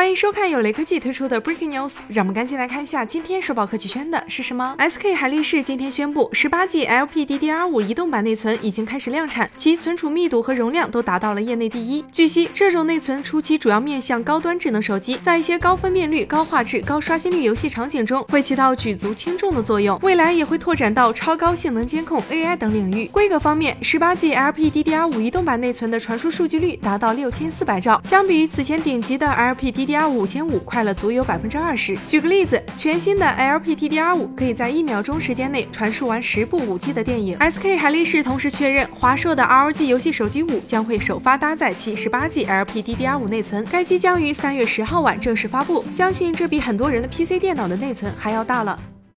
欢迎收看由雷科技推出的 Breaking News，让我们赶紧来看一下今天首报科技圈的是什么。SK 海力士今天宣布，十八 G LPDDR5 移动版内存已经开始量产，其存储密度和容量都达到了业内第一。据悉，这种内存初期主要面向高端智能手机，在一些高分辨率、高画质、高刷新率游戏场景中会起到举足轻重的作用，未来也会拓展到超高性能监控、AI 等领域。规格方面，十八 G LPDDR5 移动版内存的传输数据率达到六千四百兆，相比于此前顶级的 LPDDR。DDR 五千五快了足有百分之二十。举个例子，全新的 LPDDR 五可以在一秒钟时间内传输完十部五 G 的电影。SK 海力士同时确认，华硕的 ROG 游戏手机五将会首发搭载其十八 G LPDDR 五内存，该机将于三月十号晚正式发布。相信这比很多人的 PC 电脑的内存还要大了。